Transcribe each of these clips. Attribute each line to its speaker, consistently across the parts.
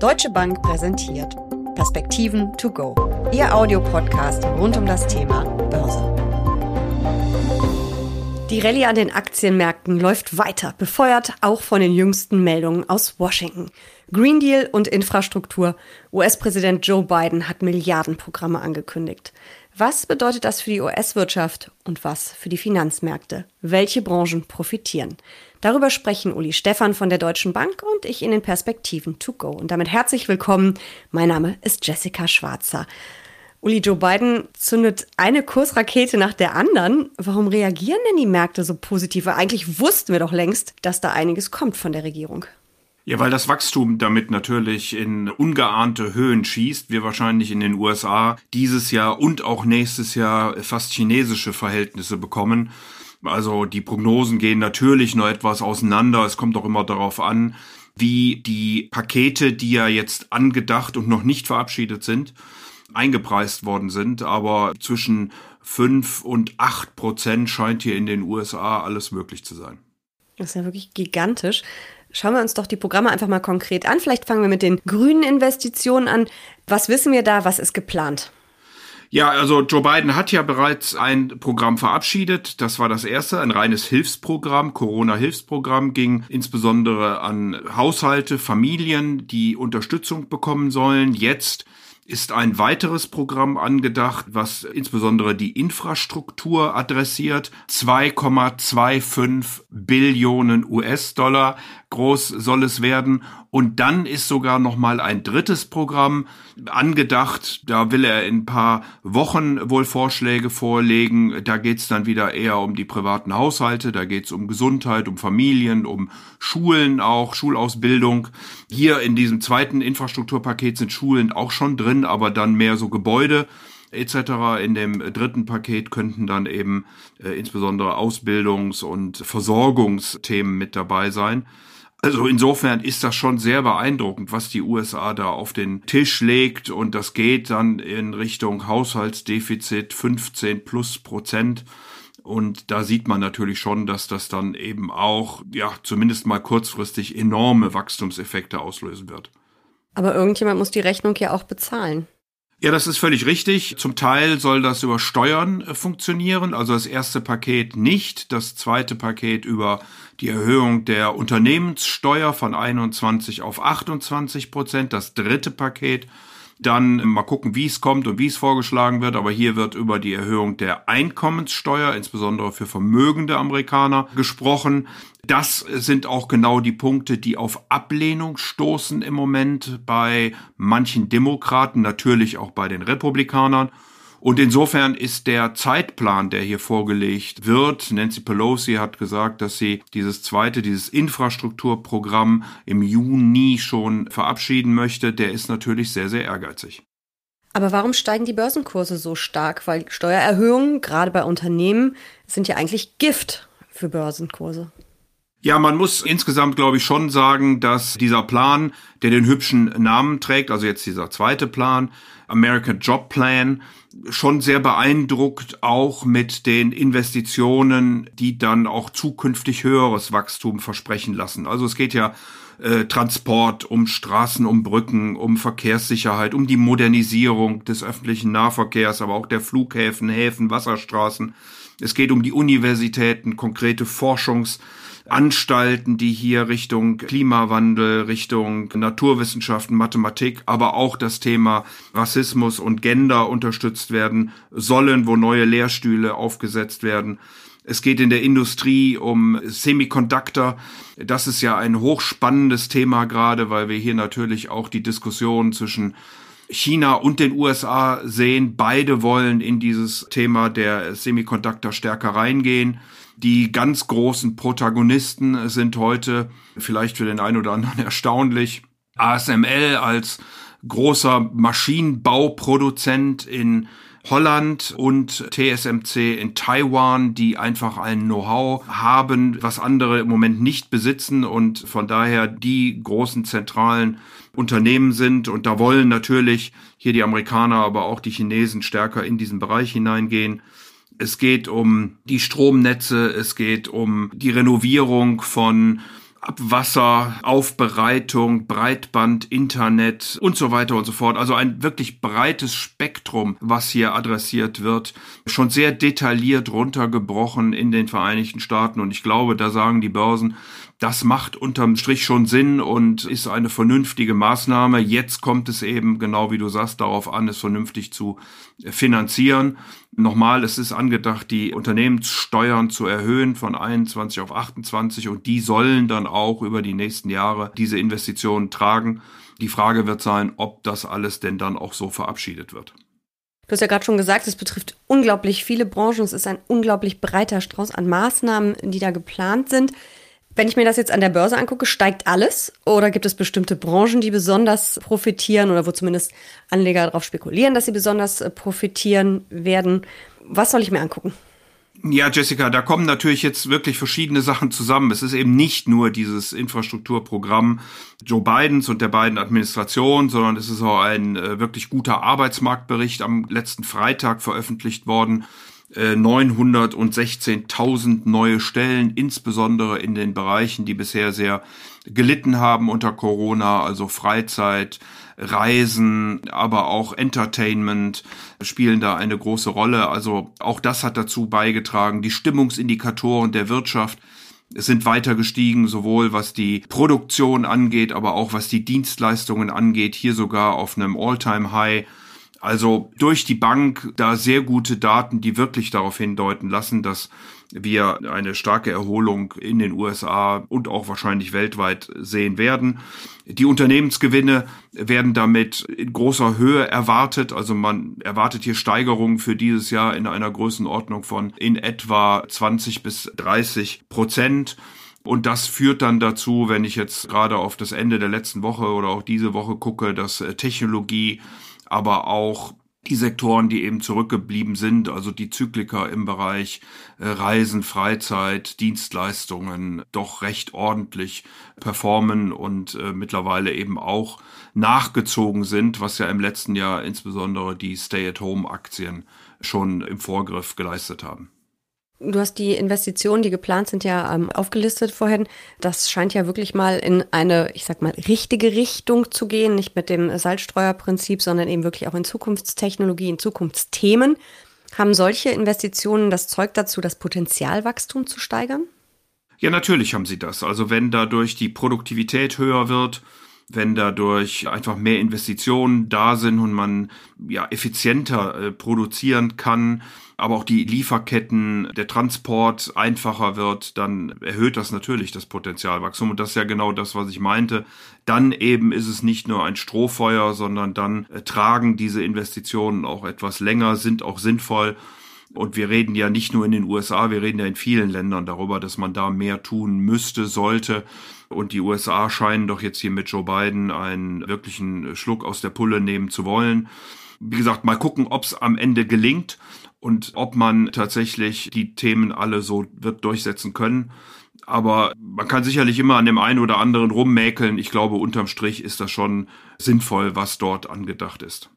Speaker 1: Deutsche Bank präsentiert Perspektiven to go. Ihr Audiopodcast rund um das Thema Börse. Die Rallye an den Aktienmärkten läuft weiter, befeuert auch von den jüngsten Meldungen aus Washington. Green Deal und Infrastruktur. US-Präsident Joe Biden hat Milliardenprogramme angekündigt. Was bedeutet das für die US-Wirtschaft und was für die Finanzmärkte? Welche Branchen profitieren? Darüber sprechen Uli Stefan von der Deutschen Bank und ich in den Perspektiven to go. Und damit herzlich willkommen. Mein Name ist Jessica Schwarzer. Uli, Joe Biden zündet eine Kursrakete nach der anderen. Warum reagieren denn die Märkte so positiv? Weil eigentlich wussten wir doch längst, dass da einiges kommt von der Regierung.
Speaker 2: Ja, weil das Wachstum damit natürlich in ungeahnte Höhen schießt. Wir wahrscheinlich in den USA dieses Jahr und auch nächstes Jahr fast chinesische Verhältnisse bekommen. Also die Prognosen gehen natürlich noch etwas auseinander. Es kommt auch immer darauf an, wie die Pakete, die ja jetzt angedacht und noch nicht verabschiedet sind, eingepreist worden sind. Aber zwischen fünf und acht Prozent scheint hier in den USA alles möglich zu sein.
Speaker 1: Das ist ja wirklich gigantisch. Schauen wir uns doch die Programme einfach mal konkret an. Vielleicht fangen wir mit den grünen Investitionen an. Was wissen wir da? Was ist geplant?
Speaker 2: Ja, also Joe Biden hat ja bereits ein Programm verabschiedet. Das war das erste, ein reines Hilfsprogramm. Corona-Hilfsprogramm ging insbesondere an Haushalte, Familien, die Unterstützung bekommen sollen. Jetzt ist ein weiteres Programm angedacht, was insbesondere die Infrastruktur adressiert. 2,25 Billionen US-Dollar groß soll es werden. Und dann ist sogar noch mal ein drittes Programm angedacht. Da will er in ein paar Wochen wohl Vorschläge vorlegen. Da geht's dann wieder eher um die privaten Haushalte. Da geht's um Gesundheit, um Familien, um Schulen auch, Schulausbildung. Hier in diesem zweiten Infrastrukturpaket sind Schulen auch schon drin, aber dann mehr so Gebäude etc. In dem dritten Paket könnten dann eben äh, insbesondere Ausbildungs- und Versorgungsthemen mit dabei sein. Also insofern ist das schon sehr beeindruckend, was die USA da auf den Tisch legt und das geht dann in Richtung Haushaltsdefizit 15 plus Prozent. Und da sieht man natürlich schon, dass das dann eben auch, ja, zumindest mal kurzfristig enorme Wachstumseffekte auslösen wird.
Speaker 1: Aber irgendjemand muss die Rechnung ja auch bezahlen.
Speaker 2: Ja, das ist völlig richtig. Zum Teil soll das über Steuern äh, funktionieren, also das erste Paket nicht, das zweite Paket über die Erhöhung der Unternehmenssteuer von 21 auf 28 Prozent, das dritte Paket dann mal gucken, wie es kommt und wie es vorgeschlagen wird. Aber hier wird über die Erhöhung der Einkommenssteuer, insbesondere für vermögende Amerikaner, gesprochen. Das sind auch genau die Punkte, die auf Ablehnung stoßen im Moment bei manchen Demokraten, natürlich auch bei den Republikanern. Und insofern ist der Zeitplan, der hier vorgelegt wird, Nancy Pelosi hat gesagt, dass sie dieses zweite, dieses Infrastrukturprogramm im Juni schon verabschieden möchte, der ist natürlich sehr, sehr ehrgeizig.
Speaker 1: Aber warum steigen die Börsenkurse so stark? Weil Steuererhöhungen, gerade bei Unternehmen, sind ja eigentlich Gift für Börsenkurse.
Speaker 2: Ja, man muss insgesamt, glaube ich, schon sagen, dass dieser Plan, der den hübschen Namen trägt, also jetzt dieser zweite Plan, American Job Plan, schon sehr beeindruckt, auch mit den Investitionen, die dann auch zukünftig höheres Wachstum versprechen lassen. Also es geht ja äh, Transport, um Straßen, um Brücken, um Verkehrssicherheit, um die Modernisierung des öffentlichen Nahverkehrs, aber auch der Flughäfen, Häfen, Wasserstraßen. Es geht um die Universitäten, konkrete Forschungs- Anstalten, die hier Richtung Klimawandel, Richtung Naturwissenschaften, Mathematik, aber auch das Thema Rassismus und Gender unterstützt werden sollen, wo neue Lehrstühle aufgesetzt werden. Es geht in der Industrie um Semiconductor. Das ist ja ein hochspannendes Thema gerade, weil wir hier natürlich auch die Diskussion zwischen China und den USA sehen. Beide wollen in dieses Thema der Semiconductor stärker reingehen. Die ganz großen Protagonisten sind heute vielleicht für den einen oder anderen erstaunlich. ASML als großer Maschinenbauproduzent in Holland und TSMC in Taiwan, die einfach ein Know-how haben, was andere im Moment nicht besitzen und von daher die großen zentralen Unternehmen sind. Und da wollen natürlich hier die Amerikaner, aber auch die Chinesen stärker in diesen Bereich hineingehen. Es geht um die Stromnetze, es geht um die Renovierung von Abwasser, Aufbereitung, Breitband, Internet und so weiter und so fort. Also ein wirklich breites Spektrum, was hier adressiert wird. Schon sehr detailliert runtergebrochen in den Vereinigten Staaten. Und ich glaube, da sagen die Börsen, das macht unterm Strich schon Sinn und ist eine vernünftige Maßnahme. Jetzt kommt es eben, genau wie du sagst, darauf an, es vernünftig zu finanzieren. Nochmal, es ist angedacht, die Unternehmenssteuern zu erhöhen von 21 auf 28 und die sollen dann auch über die nächsten Jahre diese Investitionen tragen. Die Frage wird sein, ob das alles denn dann auch so verabschiedet wird.
Speaker 1: Du hast ja gerade schon gesagt, es betrifft unglaublich viele Branchen. Es ist ein unglaublich breiter Strauß an Maßnahmen, die da geplant sind. Wenn ich mir das jetzt an der Börse angucke, steigt alles oder gibt es bestimmte Branchen, die besonders profitieren oder wo zumindest Anleger darauf spekulieren, dass sie besonders äh, profitieren werden? Was soll ich mir angucken?
Speaker 2: Ja, Jessica, da kommen natürlich jetzt wirklich verschiedene Sachen zusammen. Es ist eben nicht nur dieses Infrastrukturprogramm Joe Bidens und der beiden Administration, sondern es ist auch ein äh, wirklich guter Arbeitsmarktbericht am letzten Freitag veröffentlicht worden 916.000 äh, neue Stellen, insbesondere in den Bereichen, die bisher sehr gelitten haben unter Corona, also Freizeit, Reisen, aber auch Entertainment spielen da eine große Rolle. Also auch das hat dazu beigetragen. Die Stimmungsindikatoren der Wirtschaft sind weiter gestiegen, sowohl was die Produktion angeht, aber auch was die Dienstleistungen angeht, hier sogar auf einem All-Time-High also durch die Bank da sehr gute Daten, die wirklich darauf hindeuten lassen, dass wir eine starke Erholung in den USA und auch wahrscheinlich weltweit sehen werden. Die Unternehmensgewinne werden damit in großer Höhe erwartet. Also man erwartet hier Steigerungen für dieses Jahr in einer Größenordnung von in etwa 20 bis 30 Prozent. Und das führt dann dazu, wenn ich jetzt gerade auf das Ende der letzten Woche oder auch diese Woche gucke, dass Technologie aber auch die Sektoren, die eben zurückgeblieben sind, also die Zykliker im Bereich äh, Reisen, Freizeit, Dienstleistungen, doch recht ordentlich performen und äh, mittlerweile eben auch nachgezogen sind, was ja im letzten Jahr insbesondere die Stay-at-Home-Aktien schon im Vorgriff geleistet haben.
Speaker 1: Du hast die Investitionen, die geplant sind, ja ähm, aufgelistet vorhin. Das scheint ja wirklich mal in eine, ich sag mal, richtige Richtung zu gehen, nicht mit dem Salzstreuerprinzip, sondern eben wirklich auch in Zukunftstechnologie, in Zukunftsthemen. Haben solche Investitionen das Zeug dazu, das Potenzialwachstum zu steigern?
Speaker 2: Ja, natürlich haben sie das. Also wenn dadurch die Produktivität höher wird, wenn dadurch einfach mehr Investitionen da sind und man ja effizienter äh, produzieren kann, aber auch die Lieferketten, der Transport einfacher wird, dann erhöht das natürlich das Potenzialwachstum. Und das ist ja genau das, was ich meinte. Dann eben ist es nicht nur ein Strohfeuer, sondern dann äh, tragen diese Investitionen auch etwas länger, sind auch sinnvoll. Und wir reden ja nicht nur in den USA, wir reden ja in vielen Ländern darüber, dass man da mehr tun müsste, sollte. Und die USA scheinen doch jetzt hier mit Joe Biden einen wirklichen Schluck aus der Pulle nehmen zu wollen. Wie gesagt, mal gucken, ob es am Ende gelingt und ob man tatsächlich die Themen alle so wird durchsetzen können. Aber man kann sicherlich immer an dem einen oder anderen rummäkeln. Ich glaube, unterm Strich ist das schon sinnvoll, was dort angedacht ist.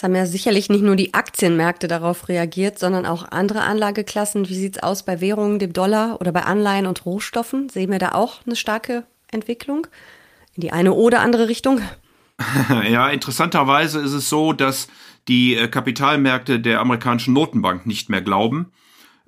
Speaker 1: Es haben ja sicherlich nicht nur die Aktienmärkte darauf reagiert, sondern auch andere Anlageklassen. Wie sieht's aus bei Währungen, dem Dollar oder bei Anleihen und Rohstoffen? Sehen wir da auch eine starke Entwicklung in die eine oder andere Richtung?
Speaker 2: Ja, interessanterweise ist es so, dass die äh, Kapitalmärkte der amerikanischen Notenbank nicht mehr glauben.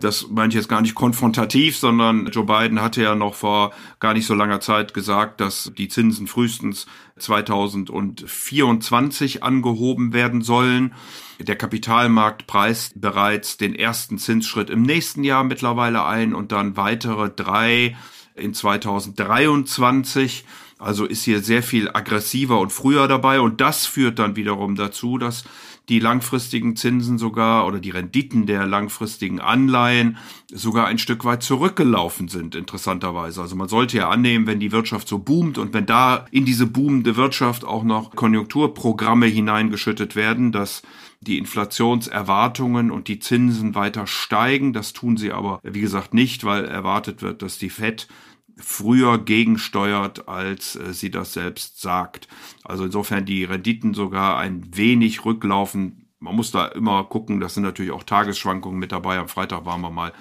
Speaker 2: Das meine ich jetzt gar nicht konfrontativ, sondern Joe Biden hatte ja noch vor gar nicht so langer Zeit gesagt, dass die Zinsen frühestens 2024 angehoben werden sollen. Der Kapitalmarkt preist bereits den ersten Zinsschritt im nächsten Jahr mittlerweile ein und dann weitere drei in 2023. Also ist hier sehr viel aggressiver und früher dabei und das führt dann wiederum dazu, dass die langfristigen Zinsen sogar oder die Renditen der langfristigen Anleihen sogar ein Stück weit zurückgelaufen sind, interessanterweise. Also man sollte ja annehmen, wenn die Wirtschaft so boomt und wenn da in diese boomende Wirtschaft auch noch Konjunkturprogramme hineingeschüttet werden, dass die Inflationserwartungen und die Zinsen weiter steigen. Das tun sie aber, wie gesagt, nicht, weil erwartet wird, dass die Fed früher gegensteuert, als äh, sie das selbst sagt. Also insofern die Renditen sogar ein wenig rücklaufen. Man muss da immer gucken, das sind natürlich auch Tagesschwankungen mit dabei. Am Freitag waren wir mal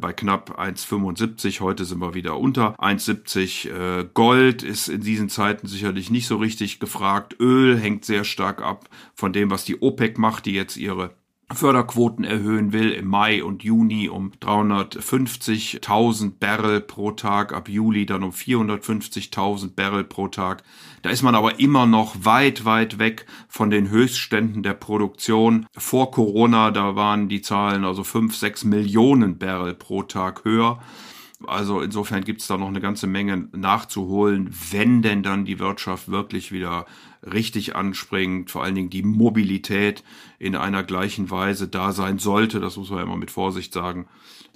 Speaker 2: bei knapp 1,75. Heute sind wir wieder unter 1,70. Äh, Gold ist in diesen Zeiten sicherlich nicht so richtig gefragt. Öl hängt sehr stark ab von dem, was die OPEC macht, die jetzt ihre Förderquoten erhöhen will im Mai und Juni um 350.000 Barrel pro Tag, ab Juli dann um 450.000 Barrel pro Tag. Da ist man aber immer noch weit, weit weg von den Höchstständen der Produktion. Vor Corona, da waren die Zahlen also 5, 6 Millionen Barrel pro Tag höher. Also insofern gibt es da noch eine ganze Menge nachzuholen, wenn denn dann die Wirtschaft wirklich wieder richtig anspringt, vor allen Dingen die Mobilität in einer gleichen Weise da sein sollte. Das muss man ja immer mit Vorsicht sagen,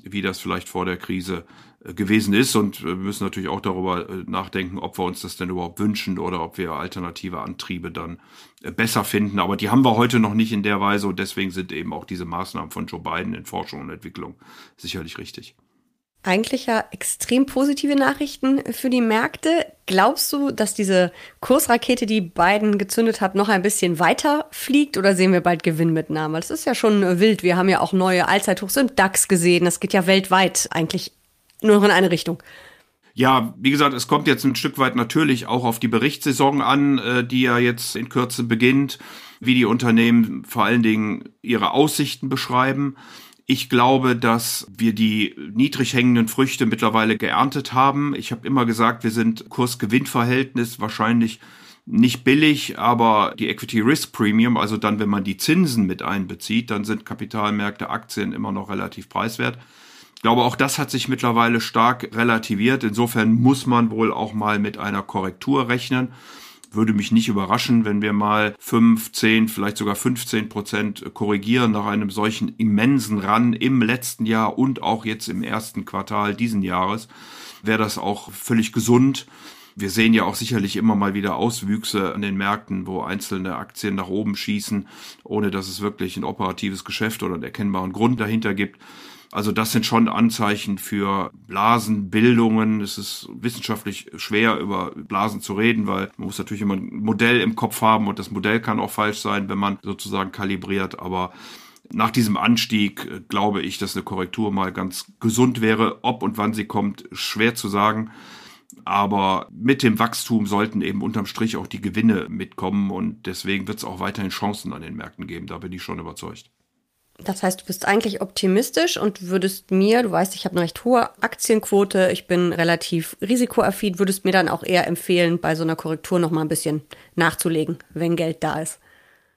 Speaker 2: wie das vielleicht vor der Krise äh, gewesen ist. Und wir müssen natürlich auch darüber äh, nachdenken, ob wir uns das denn überhaupt wünschen oder ob wir alternative Antriebe dann äh, besser finden. Aber die haben wir heute noch nicht in der Weise und deswegen sind eben auch diese Maßnahmen von Joe Biden in Forschung und Entwicklung sicherlich richtig
Speaker 1: eigentlich ja extrem positive Nachrichten für die Märkte. Glaubst du, dass diese Kursrakete, die Biden gezündet hat, noch ein bisschen weiter fliegt oder sehen wir bald Gewinnmitnahme? Das ist ja schon wild. Wir haben ja auch neue Allzeithochs im DAX gesehen. Das geht ja weltweit eigentlich nur noch in eine Richtung.
Speaker 2: Ja, wie gesagt, es kommt jetzt ein Stück weit natürlich auch auf die Berichtssaison an, äh, die ja jetzt in Kürze beginnt, wie die Unternehmen vor allen Dingen ihre Aussichten beschreiben. Ich glaube, dass wir die niedrig hängenden Früchte mittlerweile geerntet haben. Ich habe immer gesagt, wir sind Kurs-Gewinn-Verhältnis wahrscheinlich nicht billig, aber die Equity Risk Premium, also dann, wenn man die Zinsen mit einbezieht, dann sind Kapitalmärkte, Aktien immer noch relativ preiswert. Ich glaube, auch das hat sich mittlerweile stark relativiert. Insofern muss man wohl auch mal mit einer Korrektur rechnen würde mich nicht überraschen, wenn wir mal 5, 10, vielleicht sogar 15 Prozent korrigieren nach einem solchen immensen Run im letzten Jahr und auch jetzt im ersten Quartal diesen Jahres. Wäre das auch völlig gesund. Wir sehen ja auch sicherlich immer mal wieder Auswüchse an den Märkten, wo einzelne Aktien nach oben schießen, ohne dass es wirklich ein operatives Geschäft oder einen erkennbaren Grund dahinter gibt. Also das sind schon Anzeichen für Blasenbildungen. Es ist wissenschaftlich schwer über Blasen zu reden, weil man muss natürlich immer ein Modell im Kopf haben und das Modell kann auch falsch sein, wenn man sozusagen kalibriert. Aber nach diesem Anstieg äh, glaube ich, dass eine Korrektur mal ganz gesund wäre. Ob und wann sie kommt, schwer zu sagen. Aber mit dem Wachstum sollten eben unterm Strich auch die Gewinne mitkommen und deswegen wird es auch weiterhin Chancen an den Märkten geben. Da bin ich schon überzeugt.
Speaker 1: Das heißt, du bist eigentlich optimistisch und würdest mir, du weißt, ich habe eine recht hohe Aktienquote, ich bin relativ risikoaffin, würdest mir dann auch eher empfehlen, bei so einer Korrektur noch mal ein bisschen nachzulegen, wenn Geld da ist.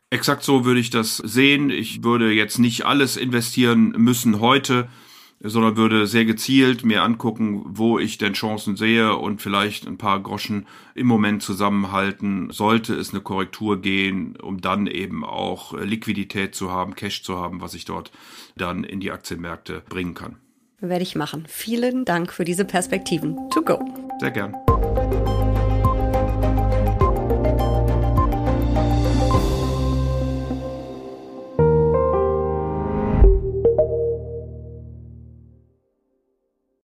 Speaker 2: Exakt so würde ich das sehen. Ich würde jetzt nicht alles investieren müssen heute, sondern würde sehr gezielt mir angucken, wo ich denn Chancen sehe und vielleicht ein paar Groschen im Moment zusammenhalten, sollte es eine Korrektur gehen, um dann eben auch Liquidität zu haben, Cash zu haben, was ich dort dann in die Aktienmärkte bringen kann.
Speaker 1: Werde ich machen. Vielen Dank für diese Perspektiven. To go.
Speaker 2: Sehr gern.